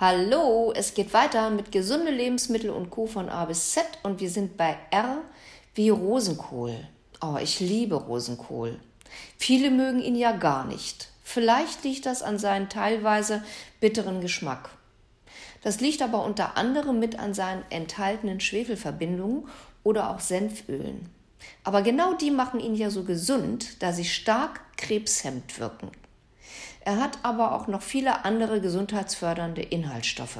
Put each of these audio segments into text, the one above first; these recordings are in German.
Hallo, es geht weiter mit gesunde Lebensmittel und Co. von A bis Z und wir sind bei R wie Rosenkohl. Oh, ich liebe Rosenkohl. Viele mögen ihn ja gar nicht. Vielleicht liegt das an seinem teilweise bitteren Geschmack. Das liegt aber unter anderem mit an seinen enthaltenen Schwefelverbindungen oder auch Senfölen. Aber genau die machen ihn ja so gesund, da sie stark krebshemmend wirken. Er hat aber auch noch viele andere gesundheitsfördernde Inhaltsstoffe,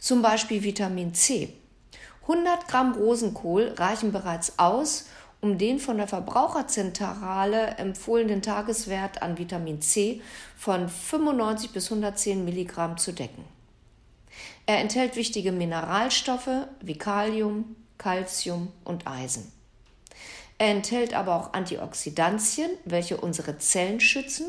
zum Beispiel Vitamin C. 100 Gramm Rosenkohl reichen bereits aus, um den von der Verbraucherzentrale empfohlenen Tageswert an Vitamin C von 95 bis 110 Milligramm zu decken. Er enthält wichtige Mineralstoffe wie Kalium, Calcium und Eisen. Er enthält aber auch Antioxidantien, welche unsere Zellen schützen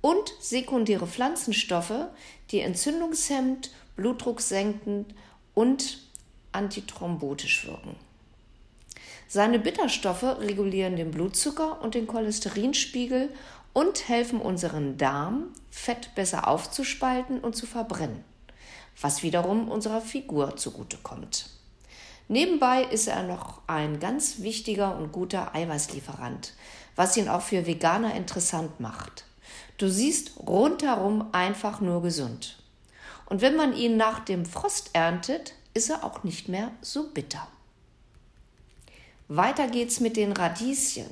und sekundäre Pflanzenstoffe, die entzündungshemmend, blutdrucksenkend und antithrombotisch wirken. Seine Bitterstoffe regulieren den Blutzucker und den Cholesterinspiegel und helfen unseren Darm, Fett besser aufzuspalten und zu verbrennen, was wiederum unserer Figur zugutekommt. Nebenbei ist er noch ein ganz wichtiger und guter Eiweißlieferant, was ihn auch für Veganer interessant macht. Du siehst rundherum einfach nur gesund. Und wenn man ihn nach dem Frost erntet, ist er auch nicht mehr so bitter. Weiter geht's mit den Radieschen.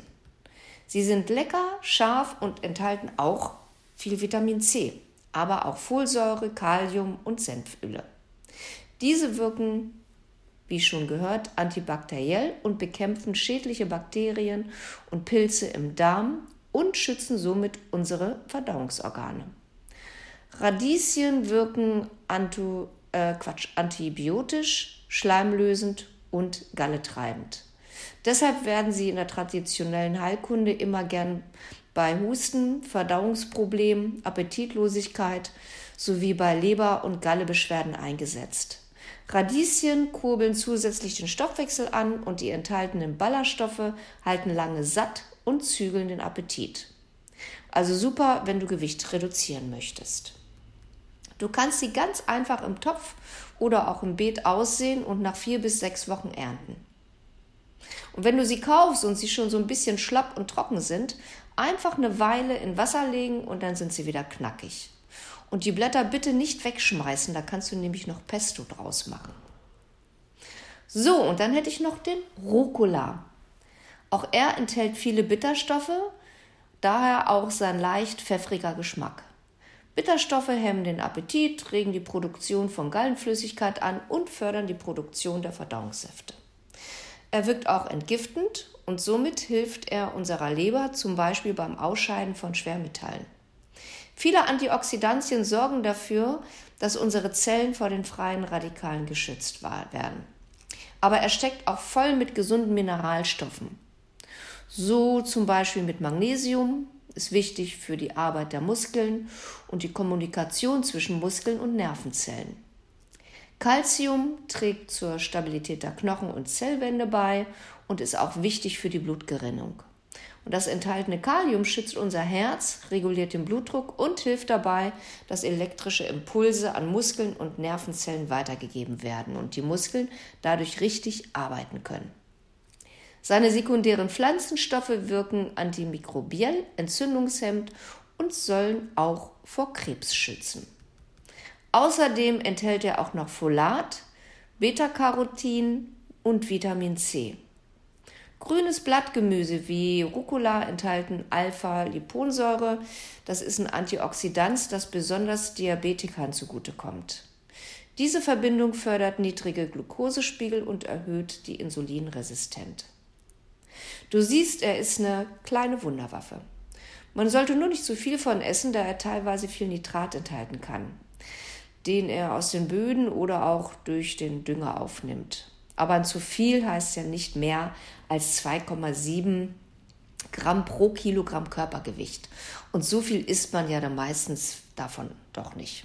Sie sind lecker, scharf und enthalten auch viel Vitamin C, aber auch Folsäure, Kalium und Senföle. Diese wirken, wie schon gehört, antibakteriell und bekämpfen schädliche Bakterien und Pilze im Darm und schützen somit unsere Verdauungsorgane. Radieschen wirken antu, äh, Quatsch, antibiotisch, schleimlösend und galletreibend. Deshalb werden sie in der traditionellen Heilkunde immer gern bei Husten, Verdauungsproblemen, Appetitlosigkeit sowie bei Leber- und Gallebeschwerden eingesetzt. Radieschen kurbeln zusätzlich den Stoffwechsel an und die enthaltenen Ballaststoffe halten lange satt und zügeln den Appetit. Also super, wenn du Gewicht reduzieren möchtest. Du kannst sie ganz einfach im Topf oder auch im Beet aussehen und nach vier bis sechs Wochen ernten. Und wenn du sie kaufst und sie schon so ein bisschen schlapp und trocken sind, einfach eine Weile in Wasser legen und dann sind sie wieder knackig. Und die Blätter bitte nicht wegschmeißen, da kannst du nämlich noch Pesto draus machen. So, und dann hätte ich noch den Rucola. Auch er enthält viele Bitterstoffe, daher auch sein leicht pfeffriger Geschmack. Bitterstoffe hemmen den Appetit, regen die Produktion von Gallenflüssigkeit an und fördern die Produktion der Verdauungssäfte. Er wirkt auch entgiftend und somit hilft er unserer Leber zum Beispiel beim Ausscheiden von Schwermetallen. Viele Antioxidantien sorgen dafür, dass unsere Zellen vor den freien Radikalen geschützt werden. Aber er steckt auch voll mit gesunden Mineralstoffen. So zum Beispiel mit Magnesium, ist wichtig für die Arbeit der Muskeln und die Kommunikation zwischen Muskeln und Nervenzellen. Calcium trägt zur Stabilität der Knochen und Zellwände bei und ist auch wichtig für die Blutgerinnung. Und das enthaltene Kalium schützt unser Herz, reguliert den Blutdruck und hilft dabei, dass elektrische Impulse an Muskeln und Nervenzellen weitergegeben werden und die Muskeln dadurch richtig arbeiten können. Seine sekundären Pflanzenstoffe wirken antimikrobiell, entzündungshemmend und sollen auch vor Krebs schützen. Außerdem enthält er auch noch Folat, Beta-Carotin und Vitamin C. Grünes Blattgemüse wie Rucola enthalten Alpha-Liponsäure. Das ist ein Antioxidant, das besonders Diabetikern zugutekommt. Diese Verbindung fördert niedrige Glukosespiegel und erhöht die Insulinresistenz. Du siehst, er ist eine kleine Wunderwaffe. Man sollte nur nicht zu viel von essen, da er teilweise viel Nitrat enthalten kann, den er aus den Böden oder auch durch den Dünger aufnimmt. Aber ein zu viel heißt ja nicht mehr als 2,7 Gramm pro Kilogramm Körpergewicht. Und so viel isst man ja dann meistens davon doch nicht.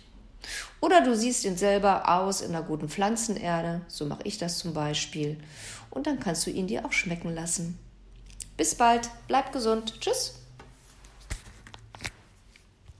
Oder du siehst ihn selber aus in einer guten Pflanzenerde, so mache ich das zum Beispiel, und dann kannst du ihn dir auch schmecken lassen. Bis bald, bleib gesund, tschüss.